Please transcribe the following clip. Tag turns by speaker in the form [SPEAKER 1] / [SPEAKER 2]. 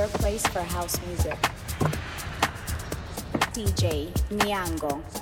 [SPEAKER 1] your place for house music. DJ Niango.